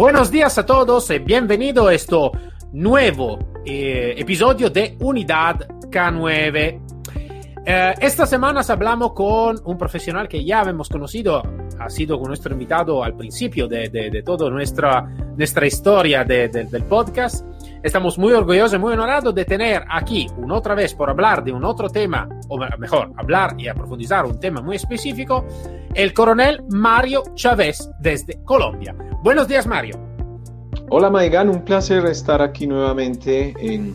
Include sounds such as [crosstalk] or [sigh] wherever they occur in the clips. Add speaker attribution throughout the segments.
Speaker 1: Buenos días a todos y bienvenido a este nuevo eh, episodio de Unidad K9. Eh, esta semana hablamos con un profesional que ya hemos conocido, ha sido nuestro invitado al principio de, de, de toda nuestra, nuestra historia de, del podcast. Estamos muy orgullosos y muy honorados de tener aquí, una otra vez, por hablar de un otro tema, o mejor, hablar y profundizar un tema muy específico, el coronel Mario Chávez desde Colombia. Buenos días, Mario.
Speaker 2: Hola, Maigan, un placer estar aquí nuevamente en,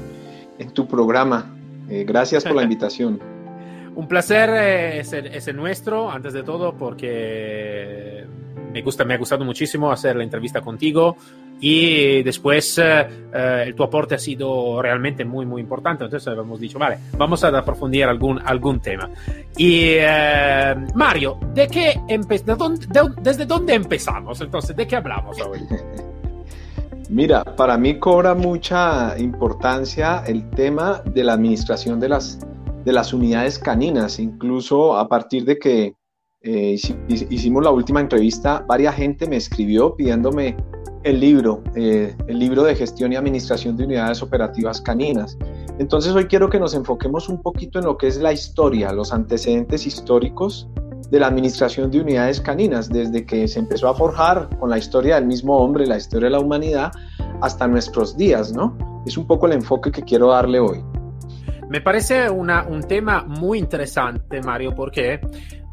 Speaker 2: en tu programa. Eh, gracias por la [laughs] invitación.
Speaker 1: un placer eh, es, el, es el nuestro, antes de todo, porque me, gusta, me ha gustado muchísimo hacer la entrevista contigo y después eh, eh, tu aporte ha sido realmente muy, muy importante. Entonces hemos dicho, vale, vamos a aprofundir algún, algún tema. Y eh, Mario, ¿de qué de dónde, de, ¿desde dónde empezamos? Entonces, ¿de qué hablamos hoy? [laughs]
Speaker 2: Mira, para mí cobra mucha importancia el tema de la administración de las, de las unidades caninas, incluso a partir de que eh, hicimos la última entrevista, varias gente me escribió pidiéndome el libro, eh, el libro de gestión y administración de unidades operativas caninas. Entonces hoy quiero que nos enfoquemos un poquito en lo que es la historia, los antecedentes históricos de la administración de unidades caninas, desde que se empezó a forjar con la historia del mismo hombre, la historia de la humanidad, hasta nuestros días, ¿no? Es un poco el enfoque que quiero darle hoy.
Speaker 1: Me parece una, un tema muy interesante, Mario, porque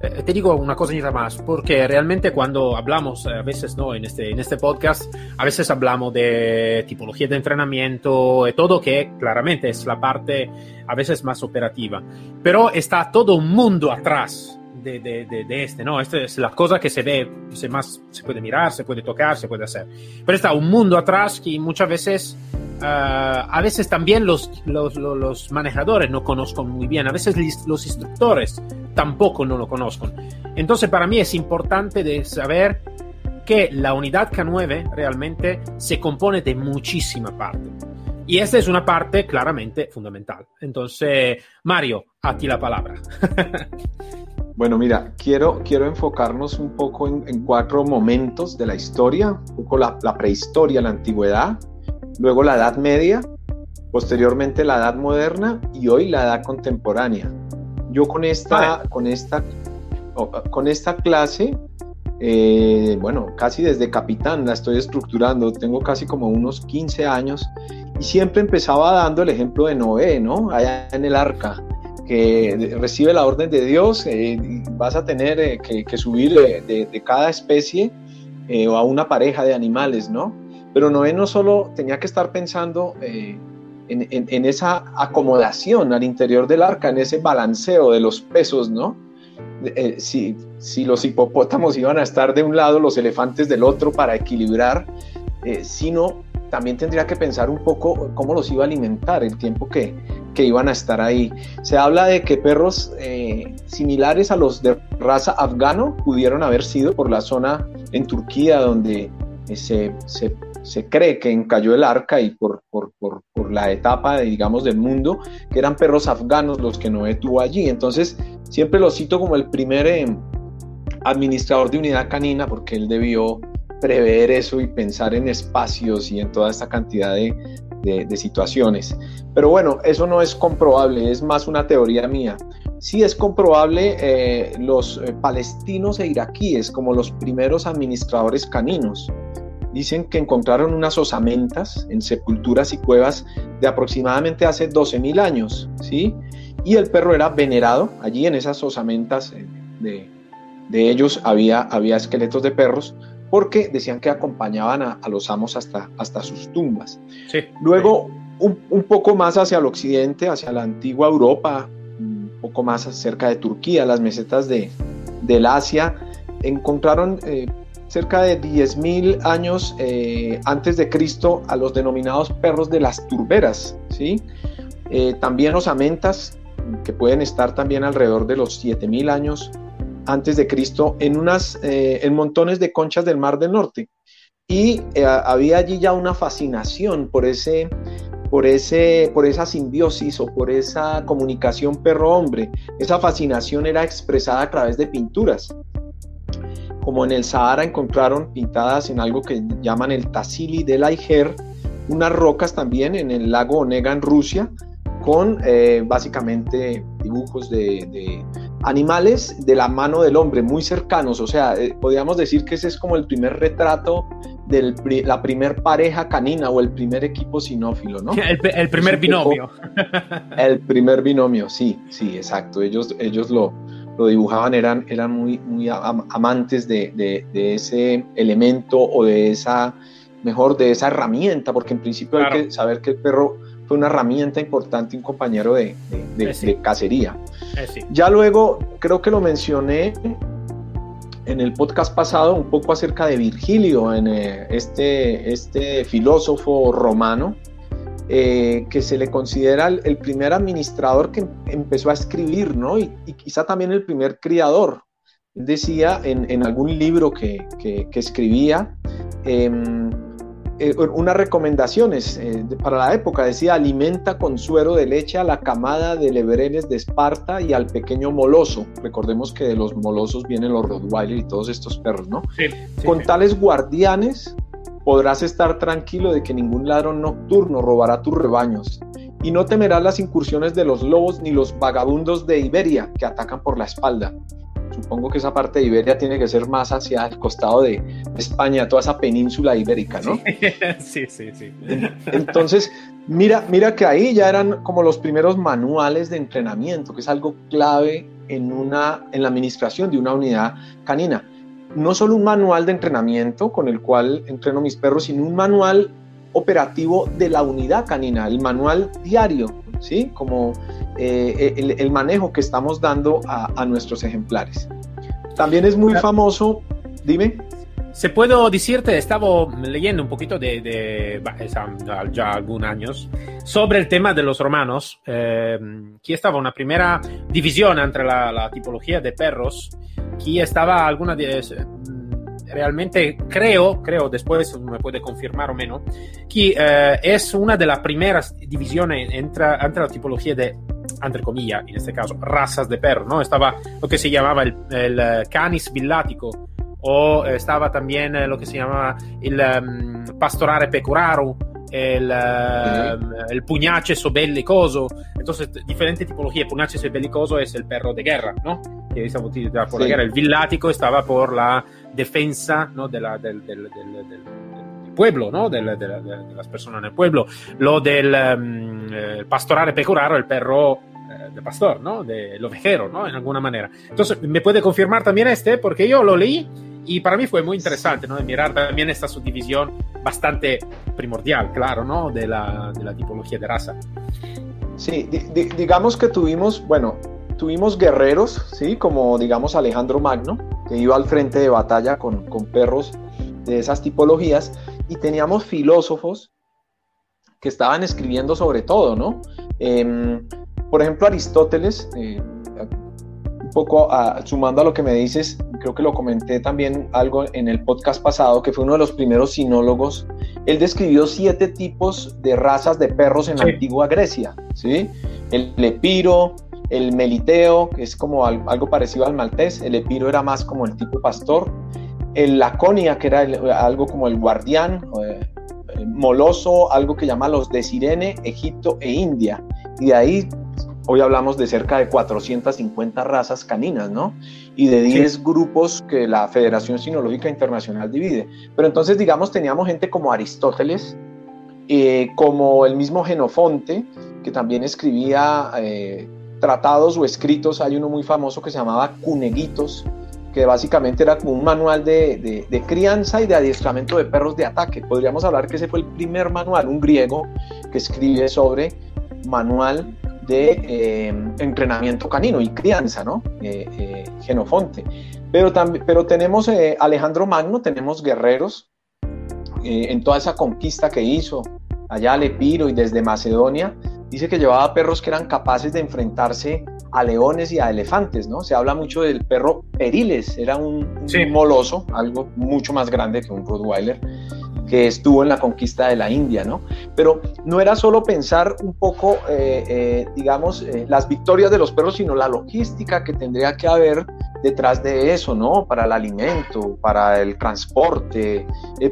Speaker 1: eh, te digo una cosita más, porque realmente cuando hablamos, eh, a veces no, en este, en este podcast, a veces hablamos de tipología de entrenamiento y todo que claramente es la parte a veces más operativa, pero está todo un mundo atrás de, este, ¿no? Esta es la cosa que se ve, se, más, se puede mirar, se puede tocar, se puede hacer. Pero está un mundo atrás que muchas veces, uh, a veces también los, los, los, manejadores no conozcan muy bien, a veces los instructores tampoco no lo conozcan. Entonces, para mí es importante de saber que la unidad K9 realmente se compone de muchísima parte. Y esta es una parte claramente fundamental. Entonces, Mario, a ti la palabra. [laughs]
Speaker 2: Bueno, mira, quiero, quiero enfocarnos un poco en, en, cuatro momentos de la historia, un poco la, la, prehistoria, la antigüedad, luego la Edad Media, posteriormente la Edad Moderna y hoy la Edad Contemporánea. Yo con esta, vale. con esta, con esta clase, eh, bueno, casi desde capitán la estoy estructurando, tengo casi como unos 15 años y siempre empezaba dando el ejemplo de Noé, ¿no? Allá en el arca que recibe la orden de Dios, eh, vas a tener eh, que, subir de, de, cada especie eh, o a una pareja de animales, ¿no? Pero Noé no solo tenía que estar pensando en, en, en, esa acomodación al interior del arca, en ese balanceo de los pesos, ¿no? si, si, los hipopótamos iban a estar de un lado, los elefantes del otro para equilibrar, sino también tendría que pensar un poco cómo los iba a alimentar el tiempo que, que iban a estar ahí. Se habla de que perros eh, similares a los de raza afgano pudieron haber sido por la zona en Turquía donde eh, se, se, se, cree que encalló el arca y por, por, por, por la etapa, digamos, del mundo, que eran perros afganos los que Noé tuvo allí. Entonces, siempre lo cito como el primer eh, administrador de unidad canina porque él debió prever eso y pensar en espacios y en toda esta cantidad de, de, situaciones. Pero bueno, eso no es comprobable, es más una teoría mía. Sí es comprobable eh, los eh, palestinos e iraquíes como los primeros administradores caninos. Dicen que encontraron unas osamentas en sepulturas y cuevas de aproximadamente hace 12.000 años, ¿sí? Y el perro era venerado, allí en esas osamentas eh, de, de ellos había, había esqueletos de perros, porque decían que acompañaban a, a los amos hasta, hasta sus tumbas.
Speaker 1: Sí,
Speaker 2: Luego, sí. Un, un, poco más hacia el occidente, hacia la antigua Europa, un poco más cerca de Turquía, las mesetas de, del Asia, encontraron eh, cerca de 10.000 años eh, antes de Cristo a los denominados perros de las turberas, ¿sí? Eh, también los amentas, que pueden estar también alrededor de los 7.000 años antes de Cristo, en, unas, eh, en montones de conchas del Mar del Norte. Y había allí ya una fascinación por ese, por, ese, por esa simbiosis o por esa comunicación perro-hombre. Esa fascinación era expresada a través de pinturas como en el Sahara encontraron pintadas en algo que llaman el Tassili del Aiger, unas rocas también en el lago Onega en Rusia, con eh, básicamente dibujos de, animales de la mano del hombre, muy cercanos. O sea, eh, podríamos decir que ese es como el primer retrato de la primer pareja canina o el primer equipo sinófilo, ¿no? [laughs]
Speaker 1: El, primer binomio. [laughs]
Speaker 2: el primer binomio, sí, sí, exacto. Ellos, ellos lo, lo dibujaban eran, eran muy, muy amantes de, ese elemento o de esa, mejor, de esa herramienta, porque en principio hay que saber que el perro fue una herramienta importante, un compañero de, eh, cacería. Eh, ya luego, creo que lo mencioné en el podcast pasado un poco acerca de Virgilio, en eh, este, este filósofo romano, eh, que se le considera el, primer administrador que empezó a escribir, ¿no? Y, quizá también el primer criador. Decía en, algún libro que, escribía em, eh, unas recomendaciones eh, para la época. Decía, alimenta con suero de leche a la camada de leverenes de Esparta y al pequeño moloso. Recordemos que de los molosos vienen los Rottweiler y todos estos perros, ¿no? con tales guardianes podrás estar tranquilo de que ningún ladrón nocturno robará tus rebaños, y no temerás las incursiones de los lobos ni los vagabundos de Iberia que atacan por la espalda. Supongo que esa parte de Iberia tiene que ser más hacia el costado de España, toda esa península ibérica, ¿no? [laughs]
Speaker 1: Sí, sí, sí.
Speaker 2: Entonces, mira, mira que ahí ya eran como los primeros manuales de entrenamiento, que es algo clave en, una, en la administración de una unidad canina no solo un manual de entrenamiento con el cual entreno mis perros, sino un manual operativo de la unidad canina, el manual diario, ¿sí? Como eh, el, manejo que estamos dando a, nuestros ejemplares. También es muy famoso, dime.
Speaker 1: Se puedo decirte, estaba leyendo un poquito de, ya algunos años sobre el tema de los romanos, eh, que estaba una primera división entre la, la tipología de perros aquí estaba alguna de realmente creo, creo después me puede confirmar o menos, que eh, es una de las primeras divisiones entre, entre la tipología de, entre comillas, en este caso, razas de perro, ¿no? Estaba lo que se llamaba el, el canis villático o estaba también lo que se llamaba el um, pastorare pecoraro, el, uh, el puñacheso bellicoso. Entonces, diferentes tipologías. Puñacheso bellicoso es el perro de guerra, ¿no? Que estaba por la guerra. El villático estaba por la defensa ¿no? de la, del, del, del, del pueblo, ¿no? De, de, las personas en el pueblo. Lo del um, pastorare pecoraro, el perro eh, de pastor, ¿no? De ovejero, ¿no? En alguna manera. Entonces, ¿me puede confirmar también este? Porque yo lo leí y para mí fue muy interesante, ¿no? Mirar también esta subdivisión bastante primordial, claro, ¿no? De la, la tipología de raza.
Speaker 2: Sí, digamos que tuvimos, bueno, tuvimos guerreros, ¿sí? Como digamos Alejandro Magno, que iba al frente de batalla con, con perros de esas tipologías, y teníamos filósofos que estaban escribiendo sobre todo, ¿no? Em, por ejemplo, Aristóteles, eh, un poco sumando a lo que me dices, creo que lo comenté también algo en el podcast pasado, que fue uno de los primeros sinólogos. Él describió siete tipos de razas de perros en la antigua Grecia, ¿sí? El lepiro, el meliteo, que es como algo parecido al maltés, el epiro era más como el tipo pastor, el laconia, que era algo como el guardián, eh, el moloso, algo que llama los de Sirene, Egipto e India. Y de ahí Hoy hablamos de cerca de 450 razas caninas, ¿no? Y de 10 grupos que la Federación Sinológica Internacional divide. Pero entonces, digamos, teníamos gente como Aristóteles, eh, como el mismo Genofonte, que también escribía eh, tratados o escritos. Hay uno muy famoso que se llamaba Cuneguitos, que básicamente era como un manual de, de, crianza y de adiestramiento de perros de ataque. Podríamos hablar que ese fue el primer manual, un griego que escribe sobre manual de entrenamiento canino y crianza, ¿no? Genofonte. Pero, pero tenemos Alejandro Magno, tenemos guerreros en toda esa conquista que hizo allá al Epiro y desde Macedonia, dice que llevaba perros que eran capaces de enfrentarse a leones y a elefantes, ¿no? Se habla mucho del perro Periles, era un, moloso, algo mucho más grande que un Rottweiler, que estuvo en la conquista de la India, ¿no? Pero no era solo pensar un poco, eh, eh, digamos, eh, las victorias de los perros, sino la logística que tendría que haber detrás de eso, ¿no? Para el alimento, para el transporte,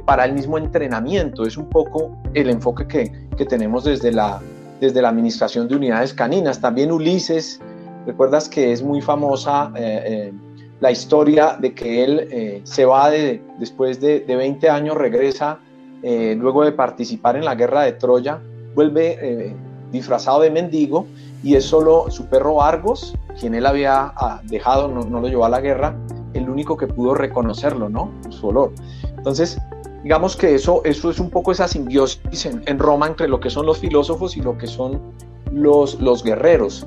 Speaker 2: para el mismo entrenamiento. Es un poco el enfoque que, que tenemos desde la, desde la Administración de Unidades Caninas. También Ulises, recuerdas que es muy famosa eh, eh, la historia de que él eh, se va de, después de, 20 años, regresa luego de participar en la guerra de Troya, vuelve disfrazado de mendigo y es solo su perro Argos, quien él había ah, dejado, no, no, lo llevó a la guerra, el único que pudo reconocerlo, ¿no? Su olor. Entonces, digamos que eso, eso es un poco esa simbiosis en, Roma entre lo que son los filósofos y lo que son los, los guerreros.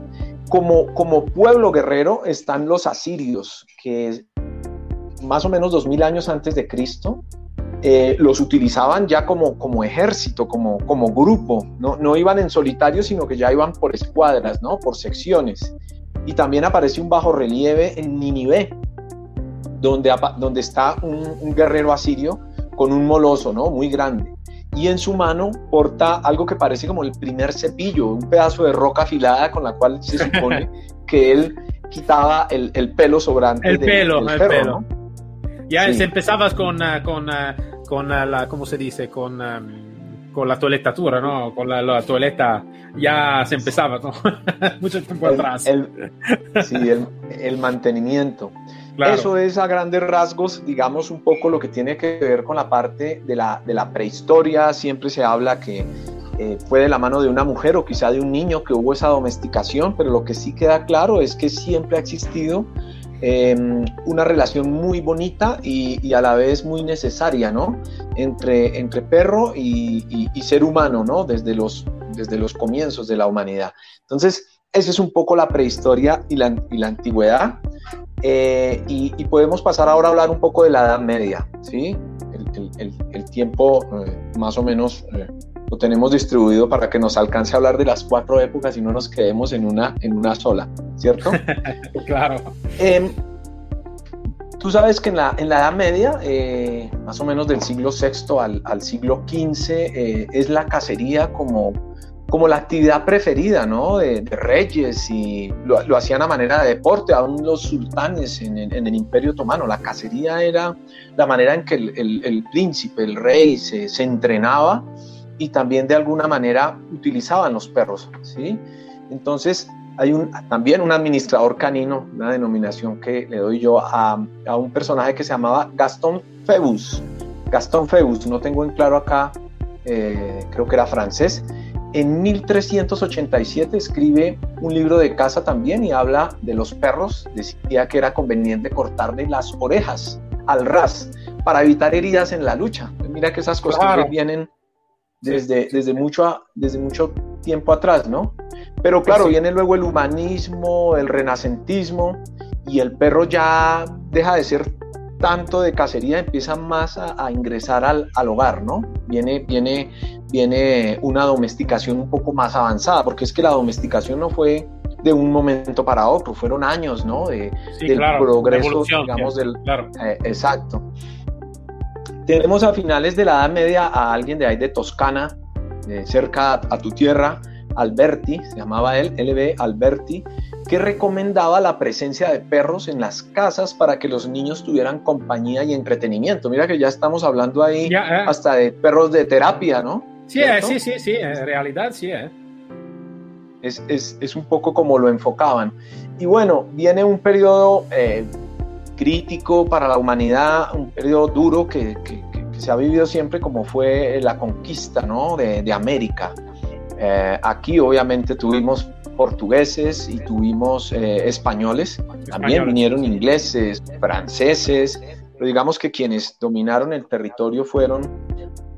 Speaker 2: Como, como pueblo guerrero están los asirios, que más o menos 2000 años antes de Cristo, eh, los utilizaban ya como, como ejército, como, como grupo, ¿no? no iban en solitario, sino que ya iban por escuadras, ¿no? por secciones. Y también aparece un bajo relieve en Ninive, donde, donde está un guerrero asirio con un moloso, ¿no? Muy grande. Y en su mano porta algo que parece como el primer cepillo, un pedazo de roca afilada con la cual se [laughs] supone que él quitaba el, pelo sobrante.
Speaker 1: El pelo, el pelo. Ya se empezabas con, ah, con, ah, con ah, la, ¿cómo se dice? Con, con la toiletatura, ¿no? Con la, la toileta ya se empezaba, ¿no? [laughs] Mucho tiempo atrás.
Speaker 2: sí, el, el mantenimiento. Eso es a grandes rasgos, digamos, un poco lo que tiene que ver con la parte de la, de la prehistoria. Siempre se habla que eh, fue de la mano de una mujer o quizá de un niño que hubo esa domesticación, pero lo que sí queda claro es que siempre ha existido em, una relación muy bonita y, a la vez muy necesaria, ¿no? Entre, entre perro y, ser humano, ¿no? Desde los, desde los comienzos de la humanidad. Entonces, esa es un poco la prehistoria y la, y la antigüedad. Eh, y, podemos pasar ahora a hablar un poco de la Edad Media, ¿sí? El, tiempo eh, más o menos eh, lo tenemos distribuido para que nos alcance a hablar de las cuatro épocas y no nos quedemos en una, en una sola, ¿cierto? [laughs]
Speaker 1: claro.
Speaker 2: Em, tú sabes que en la, en la Edad Media, más o menos del siglo VI al, al siglo XV, es la cacería como como la actividad preferida ¿no? de, reyes y lo, hacían a manera de deporte, aún los sultanes en, el Imperio Otomano. La cacería era la manera en que el, príncipe, el rey, se, entrenaba y también de alguna manera utilizaban los perros. ¿sí? Entonces, hay un, también un administrador canino, una denominación que le doy yo a, a un personaje que se llamaba Gastón Phoebus. Gastón Phoebus, no tengo en claro acá, eh, creo que era francés en 1387 escribe un libro de caza también y habla de los perros. Decía que era conveniente cortarle las orejas al ras para evitar heridas en la lucha. Mira que esas cosas vienen desde, desde, mucho, desde mucho tiempo atrás, ¿no? Pero claro, viene luego el humanismo, el renacentismo y el perro ya deja de ser tanto de cacería, empieza más a, ingresar al, al, hogar, ¿no? Viene, viene, viene una domesticación un poco más avanzada, porque es que la domesticación no fue de un momento para otro, fueron años, ¿no? De, del progreso, digamos, del... Eh, exacto. Tenemos a finales de la Edad Media a alguien de ahí de Toscana, cerca a tu tierra, Alberti, se llamaba él, LB Alberti, que recomendaba la presencia de perros en las casas para que los niños tuvieran compañía y entretenimiento. Mira que ya estamos hablando ahí eh. hasta de perros de terapia, ¿no?
Speaker 1: Sí, eh, sí, sí, sí, en realidad sí. Eh.
Speaker 2: Es, es, es, un poco como lo enfocaban. Y bueno, viene un periodo crítico para la humanidad, un periodo duro que, que, se ha vivido siempre como fue la conquista ¿no? de, de América. aquí obviamente tuvimos portugueses y tuvimos eh, españoles, también vinieron ingleses, franceses, pero digamos que quienes dominaron el territorio fueron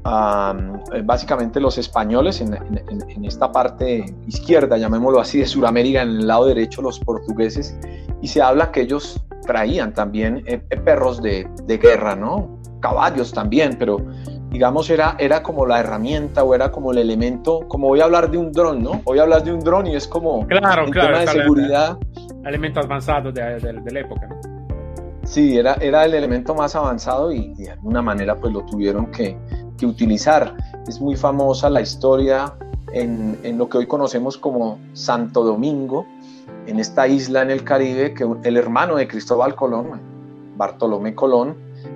Speaker 2: eh, básicamente los españoles en, esta parte izquierda, llamémoslo así, de Sudamérica, en el lado derecho los portugueses, y se habla que ellos traían también eh, eh, perros de, guerra, ¿no? Caballos también, pero digamos era, era como la herramienta o era como el elemento, como voy a hablar de un dron, ¿no? Voy a hablar de un dron y es como
Speaker 1: claro, claro,
Speaker 2: tema de seguridad.
Speaker 1: El, elemento avanzado de, de, la época, ¿no?
Speaker 2: Sí, era, era el elemento más avanzado y, de alguna manera pues lo tuvieron que, que utilizar. Es muy famosa la historia en, en, lo que hoy conocemos como Santo Domingo, en esta isla en el Caribe, que el hermano de Cristóbal Colón, Bartolomé Colón,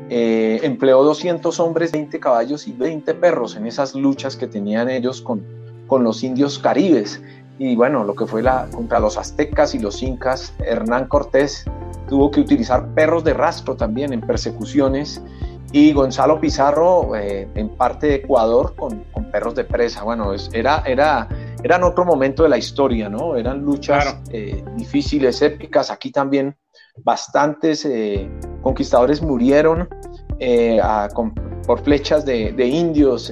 Speaker 2: eh, empleó 200 hombres, 20 caballos y 20 perros en esas luchas que tenían ellos con, con los indios caribes. Y bueno, lo que fue la, contra los aztecas y los incas, Hernán Cortés tuvo que utilizar perros de rastro también en persecuciones y Gonzalo Pizarro eh, en parte de Ecuador con, con, perros de presa. Bueno, es, era, era, eran otro momento de la historia, ¿no? Eran luchas eh, difíciles, épicas. Aquí también bastantes eh, conquistadores murieron por flechas de, de indios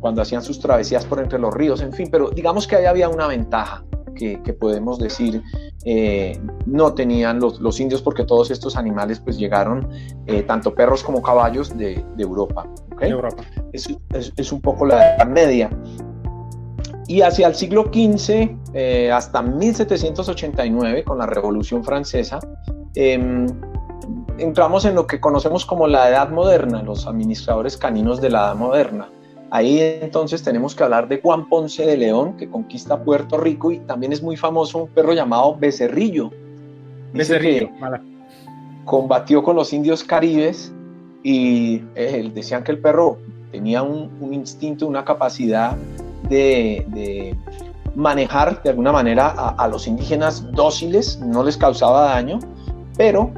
Speaker 2: cuando hacían sus travesías por entre los ríos, en fin, pero digamos que ahí había una ventaja que, podemos decir eh, no tenían los, los, indios porque todos estos animales pues llegaron, eh, tanto perros como caballos, de, de Europa. Europa. Es, es, un poco la Edad Media. Y hacia el siglo XV, eh, hasta 1789, con la Revolución Francesa, em, entramos en lo que conocemos como la Edad Moderna, los administradores caninos de la Edad Moderna. Ahí entonces tenemos que hablar de Juan Ponce de León, que conquista Puerto Rico y también es muy famoso un perro llamado Becerrillo.
Speaker 1: Becerrillo,
Speaker 2: combatió con los indios caribes y eh, decían que el perro tenía un, instinto, una capacidad de, manejar de alguna manera a, a, los indígenas dóciles, no les causaba daño, pero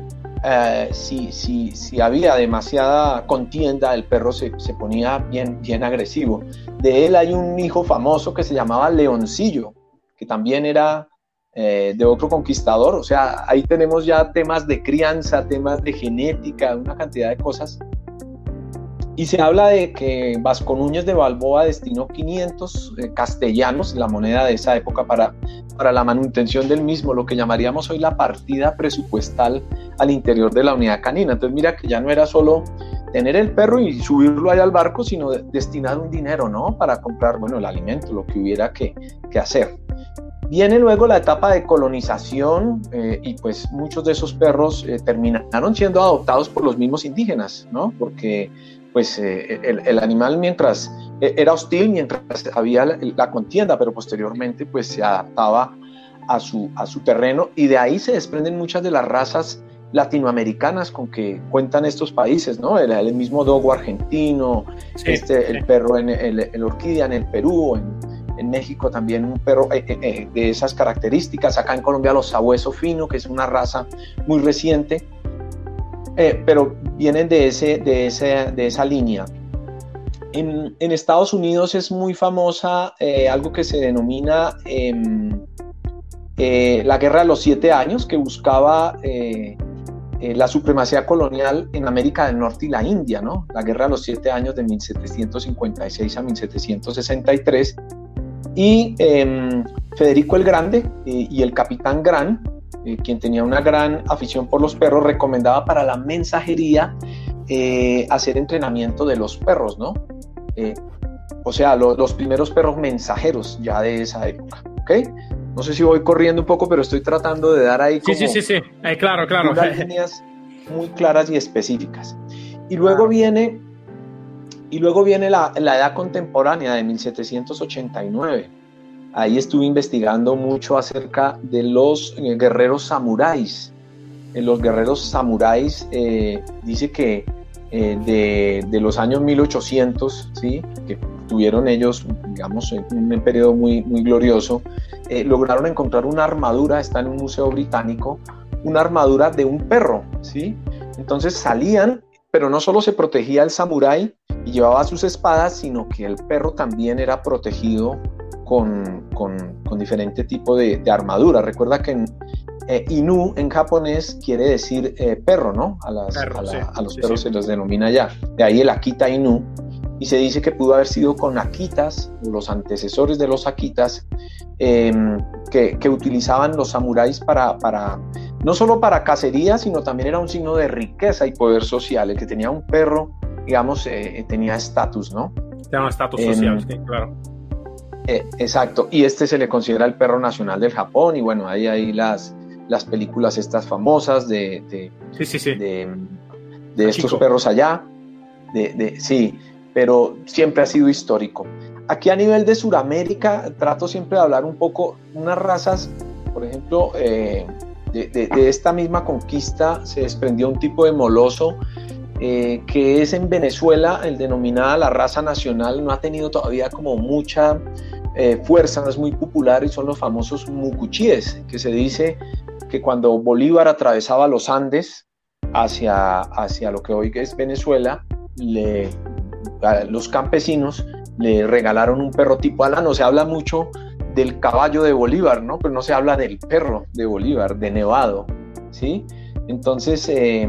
Speaker 2: eh, si, si, si, había demasiada contienda, el perro se, se, ponía bien, bien agresivo. De él hay un hijo famoso que se llamaba Leoncillo, que también era eh, de otro conquistador. O sea, ahí tenemos ya temas de crianza, temas de genética, una cantidad de cosas y se habla de que Vasco Núñez de Balboa destinó 500 eh, castellanos, la moneda de esa época, para, para la manutención del mismo, lo que llamaríamos hoy la partida presupuestal al interior de la unidad canina. Entonces mira que ya no era solo tener el perro y subirlo ahí al barco, sino destinar un dinero, ¿no? Para comprar, bueno, el alimento, lo que hubiera que, que hacer. Viene luego la etapa de colonización eh, y pues muchos de esos perros eh, terminaron siendo adoptados por los mismos indígenas, ¿no? Porque pues eh, el, animal mientras eh, era hostil, mientras había la, contienda, pero posteriormente pues se adaptaba a su, a su terreno y de ahí se desprenden muchas de las razas latinoamericanas con que cuentan estos países, ¿no? El, mismo dogo argentino, este, el perro en el, orquídea en el Perú, en, México también un perro eh, de esas características, acá en Colombia los sabueso fino, que es una raza muy reciente, eh, pero vienen de, ese, de, ese, de esa línea. En, en, Estados Unidos es muy famosa eh, algo que se denomina em, eh, la Guerra de los Siete Años, que buscaba la supremacía colonial en América del Norte y la India, ¿no? La Guerra de los Siete Años de 1756 a 1763. Y em, Federico el Grande y el Capitán Gran eh, quien tenía una gran afición por los perros, recomendaba para la mensajería eh, hacer entrenamiento de los perros, ¿no? Eh, o sea, los primeros perros mensajeros ya de esa época, ¿ok? No sé si voy corriendo un poco, pero estoy tratando de dar ahí
Speaker 1: como sí, sí, sí, sí. claro, claro.
Speaker 2: unas [laughs] líneas muy claras y específicas. Y luego viene, y luego viene la, la edad contemporánea de 1789 Ahí estuve investigando mucho acerca de los eh, guerreros samuráis. Eh, los guerreros samuráis eh, dice que de, los años 1800, ¿sí? que tuvieron ellos, digamos, un periodo muy, muy glorioso, lograron encontrar una armadura, está en un museo británico, una armadura de un perro, ¿sí? Entonces salían, pero no solo se protegía el samurái y llevaba sus espadas, sino que el perro también era protegido con, con, con diferente tipo de, armadura. Recuerda que en, eh, Inu en japonés quiere decir eh, perro, ¿no? A, las, a, los perros se los denomina ya. De ahí el Akita Inu. y se dice que pudo haber sido con Akitas, los antecesores de los Akitas, em, que, que, utilizaban los samuráis para, para, no solo para cacería, sino también era un signo de riqueza y poder social. El que tenía un perro, digamos, eh, tenía estatus, ¿no?
Speaker 1: Tenía estatus social, sí, claro.
Speaker 2: Eh, exacto, y este se le considera el perro nacional del Japón, y bueno, ahí hay las, las películas estas famosas de, de,
Speaker 1: sí, sí, sí.
Speaker 2: de, de estos perros allá, de, de, sí, pero siempre ha sido histórico. Aquí a nivel de Sudamérica trato siempre de hablar un poco, unas razas, por ejemplo, eh, de, de, esta misma conquista se desprendió un tipo de moloso eh, que es en Venezuela el denominada la raza nacional, no ha tenido todavía como mucha eh, fuerza, no es muy popular y son los famosos mucuchíes, que se dice que cuando Bolívar atravesaba los Andes hacia, hacia lo que hoy es Venezuela, le, los campesinos le regalaron un perro tipo alano. Se habla mucho del caballo de Bolívar, ¿no? Pero no se habla del perro de Bolívar, de Nevado, ¿sí? Entonces, eh,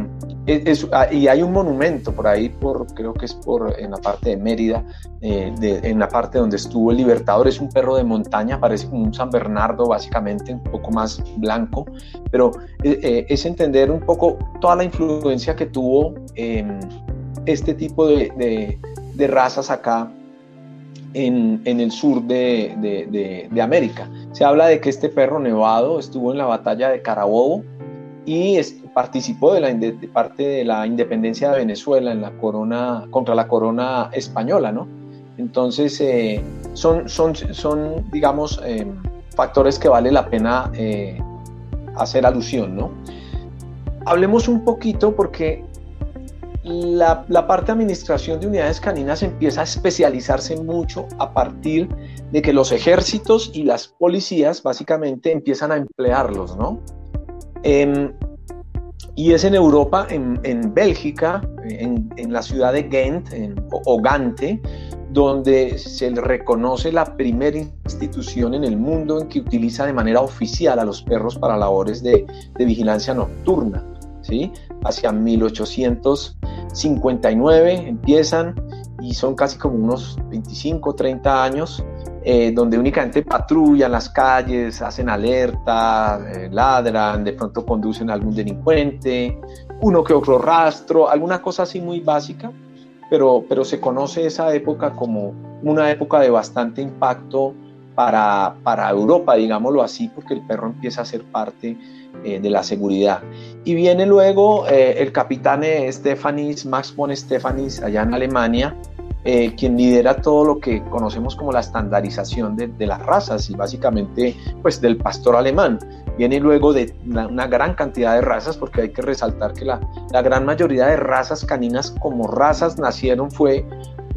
Speaker 2: Ah, y hay un monumento por ahí, por, creo que es por en la parte de Mérida, eh, en la parte donde estuvo el Libertador, es un perro de montaña, parece como un San Bernardo básicamente, un poco más blanco, pero eh, es entender un poco toda la influencia que tuvo este tipo de, razas acá en, el sur de, de, América. Se habla de que este perro nevado estuvo en la batalla de Carabobo y participó de, la, parte de la independencia de Venezuela en la corona, contra la corona española, ¿no? Entonces, eh, son, son, son, digamos, eh, factores que vale la pena eh, hacer alusión, ¿no? Hablemos un poquito porque la, la, parte de administración de unidades caninas empieza a especializarse mucho a partir de que los ejércitos y las policías básicamente empiezan a emplearlos, ¿no? Em, y es en Europa, en, Bélgica, en, en, la ciudad de Ghent, en, o Gante, donde se reconoce la primera institución en el mundo en que utiliza de manera oficial a los perros para labores de, de vigilancia nocturna. ¿sí? Hacia 1859 empiezan y son casi como unos 25, 30 años eh, donde únicamente patrullan las calles, hacen alerta, eh, ladran, de pronto conducen a algún delincuente, uno que otro rastro, alguna cosa así muy básica, pero, pero se conoce esa época como una época de bastante impacto para, para Europa, digámoslo así, porque el perro empieza a ser parte eh, de la seguridad. Y viene luego el capitán Stefanis, Max von Stefanis, allá en Alemania, eh, quien lidera todo lo que conocemos como la estandarización de, las razas y básicamente pues del pastor alemán. Viene luego de una, gran cantidad de razas porque hay que resaltar que la, la, gran mayoría de razas caninas como razas nacieron fue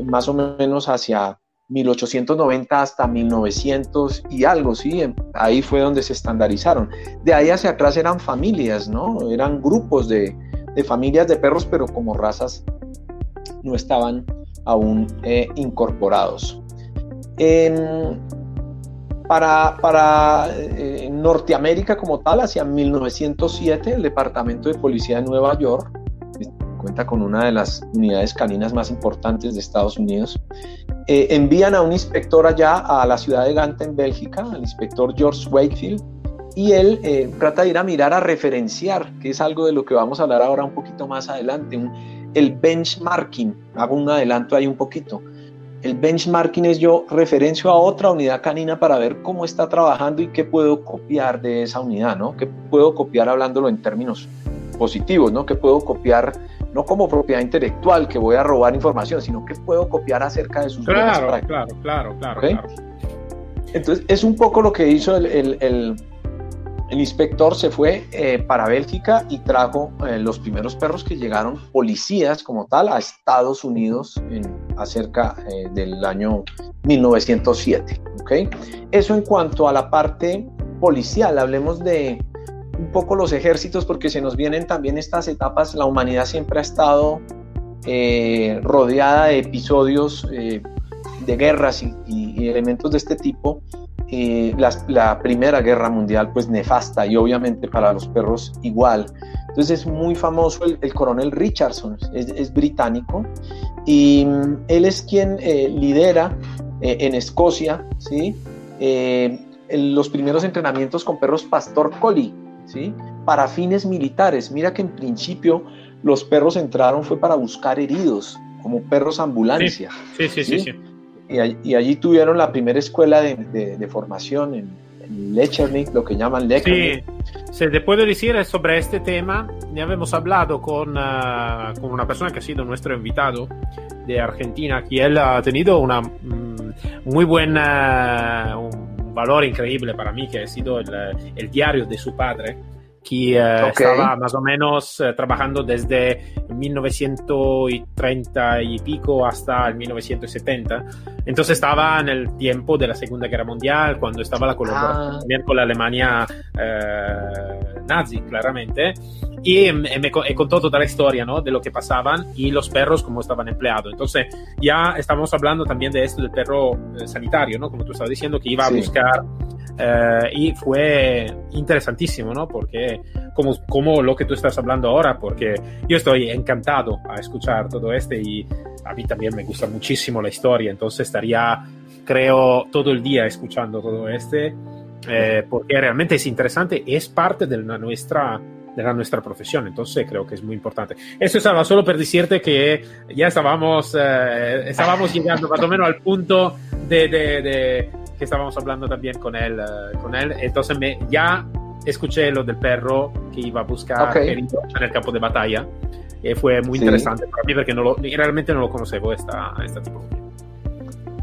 Speaker 2: más o menos hacia 1890 hasta 1900 y algo, sí, ahí fue donde se estandarizaron. De ahí hacia atrás eran familias, ¿no? Eran grupos de, de familias de perros, pero como razas no estaban aún eh, incorporados. para, para eh, Norteamérica como tal, hacia 1907, el Departamento de Policía de Nueva York, cuenta con una de las unidades caninas más importantes de Estados Unidos, eh, envían a un inspector allá a la ciudad de Gante, en Bélgica, al inspector George Wakefield, y él trata de ir a mirar, a referenciar, que es algo de lo que vamos a hablar ahora un poquito más adelante, un, el benchmarking. Hago un adelanto ahí un poquito. El benchmarking es yo referencio a otra unidad canina para ver cómo está trabajando y qué puedo copiar de esa unidad, ¿no? ¿Qué puedo copiar hablándolo en términos positivos, ¿no? ¿Qué puedo copiar no como propiedad intelectual que voy a robar información, sino que puedo copiar acerca de sus
Speaker 1: claro, claro, claro, claro, claro.
Speaker 2: Entonces es un poco lo que hizo el el inspector se fue eh, para Bélgica y trajo eh, los primeros perros que llegaron, policías como tal, a Estados Unidos en, acerca eh, del año 1907. ¿okay? Eso en cuanto a la parte policial, hablemos de un poco los ejércitos porque se nos vienen también estas etapas, la humanidad siempre ha estado rodeada de episodios de guerras y, y elementos de este tipo eh, la, Primera Guerra Mundial, pues nefasta y obviamente para los perros igual. Entonces es muy famoso el, coronel Richardson, es, británico y mm, él es quien eh, lidera eh, en Escocia ¿sí? los primeros entrenamientos con perros pastor collie ¿sí? para fines militares. Mira que en principio los perros entraron fue para buscar heridos, como perros ambulancia.
Speaker 1: sí, sí. sí, sí
Speaker 2: y, allí tuvieron la primera escuela de, formación en, en lo que llaman Lechernik.
Speaker 1: Sí, se te puedo decir sobre este tema, ya habíamos hablado con, ah, con una persona que ha sido nuestro invitado de Argentina, que él ha tenido una mm, muy buena, un valor increíble para mí, que ha sido el, el diario de su padre que eh, estaba más o menos eh, trabajando desde 1930 y pico hasta el 1970. Entonces estaba en el tiempo de la Segunda Guerra Mundial, cuando estaba la colaboración ah. también con la Alemania eh, nazi, claramente. Y me, me, contó toda la historia ¿no? de lo que pasaban y los perros cómo estaban empleados. Entonces ya estamos hablando también de esto del perro sanitario, ¿no? como tú estabas diciendo, que iba a buscar eh, y fue interesantísimo, ¿no? Porque como, como lo que tú estás hablando ahora, porque yo estoy encantado a escuchar todo este y a mí también me gusta muchísimo la historia, entonces estaría, creo, todo el día escuchando todo este, eh, porque realmente es interesante, es parte de la nuestra de la nuestra profesión. Entonces creo que es muy importante. Eso estaba solo para decirte que ya estábamos, eh, estábamos llegando más o menos al punto de, de, que estábamos hablando también con él, eh, con él. Entonces me, ya escuché lo del perro que iba a buscar en el campo de batalla. Y fue muy interesante para mí porque no lo, realmente no lo conocebo esta, esta tipología.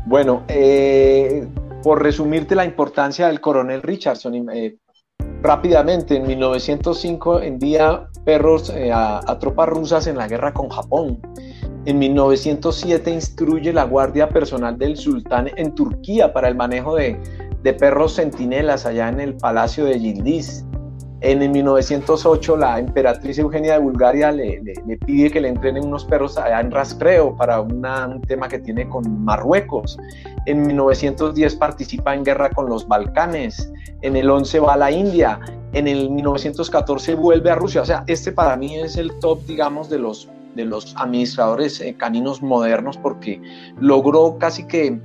Speaker 2: Bueno, eh, por resumirte la importancia del coronel Richardson, eh, rápidamente, en 1905 envía perros a, a tropas rusas en la guerra con Japón. En 1907 instruye la Guardia Personal del Sultán en Turquía para el manejo de, perros centinelas allá en el Palacio de Yildiz. En 1908 la emperatriz Eugenia de Bulgaria le, pide que le entrenen unos perros allá en rastreo para un tema que tiene con Marruecos. En 1910 participa en guerra con los Balcanes. En el 11 va a la India. En el 1914 vuelve a Rusia. O sea, este para mí es el top, digamos, de los de los administradores eh, caninos modernos porque logró casi que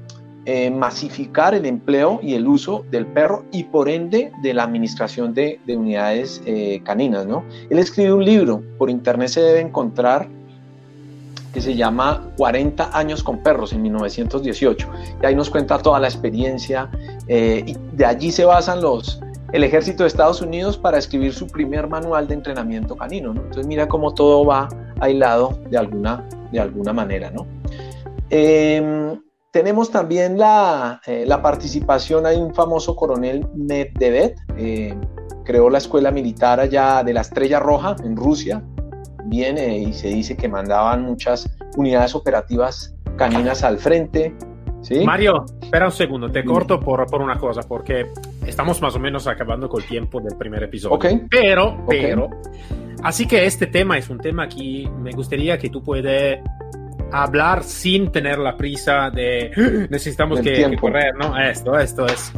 Speaker 2: eh, masificar el empleo y el uso del perro y por ende de la administración de, unidades eh, caninas. ¿no? Él escribió un libro, por internet se debe encontrar, que se llama 40 años con perros en 1918. Y ahí nos cuenta toda la experiencia de allí se basan los, el ejército de Estados Unidos para escribir su primer manual de entrenamiento canino. ¿no? Entonces mira cómo todo va aislado de alguna, de alguna manera. ¿no? Em, tenemos también la, eh, la, participación, hay un famoso coronel Medvedev, eh, creó la escuela militar allá de la Estrella Roja en Rusia, viene y se dice que mandaban muchas unidades operativas caninas al frente,
Speaker 1: Mario, espera un segundo, te corto por, por, una cosa, porque estamos más o menos acabando con el tiempo del primer episodio. Pero, pero, así que este tema es un tema que me gustaría que tú puedas hablar sin tener la prisa de ah, necesitamos que, correr, ¿no? Esto, esto es.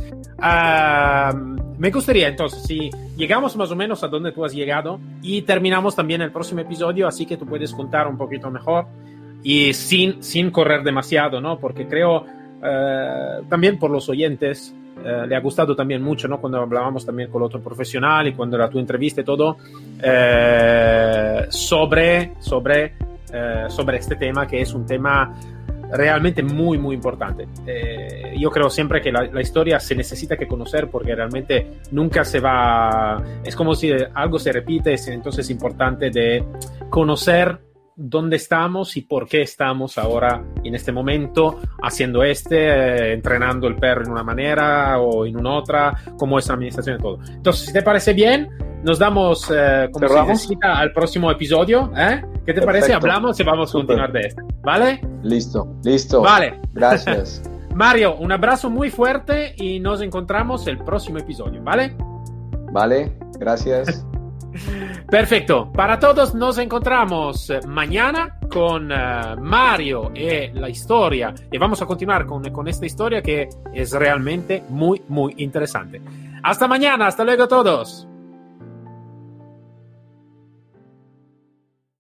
Speaker 1: me gustaría entonces, si llegamos más o menos a donde tú has llegado y terminamos también el próximo episodio, así que tú puedes contar un poquito mejor y sin, sin correr demasiado, ¿no? Porque creo eh, también por los oyentes eh, le ha gustado también mucho, ¿no? Cuando hablábamos también con otro profesional y cuando era tu entrevista y todo, eh, sobre, sobre, sobre este tema que es un tema realmente muy, muy importante. yo creo siempre que la, la, historia se necesita que conocer porque realmente nunca se va, es como si algo se repite, entonces es importante de conocer dónde estamos y por qué estamos ahora en este momento haciendo este, eh, entrenando el perro en una manera o en una otra, cómo es la administración y todo. Entonces, si te parece bien, nos damos eh, como se necesita al próximo episodio. ¿eh? ¿Qué te parece? Hablamos y vamos a continuar de esto. ¿Vale?
Speaker 2: Listo, listo.
Speaker 1: Vale.
Speaker 2: Gracias. [laughs]
Speaker 1: Mario, un abrazo muy fuerte y nos encontramos el próximo episodio, ¿vale?
Speaker 2: Vale, gracias. [laughs]
Speaker 1: Perfecto. Para todos nos encontramos mañana con uh, Mario y la historia y vamos a continuar con, con esta historia que es realmente muy, muy interesante. Hasta mañana, hasta luego todos.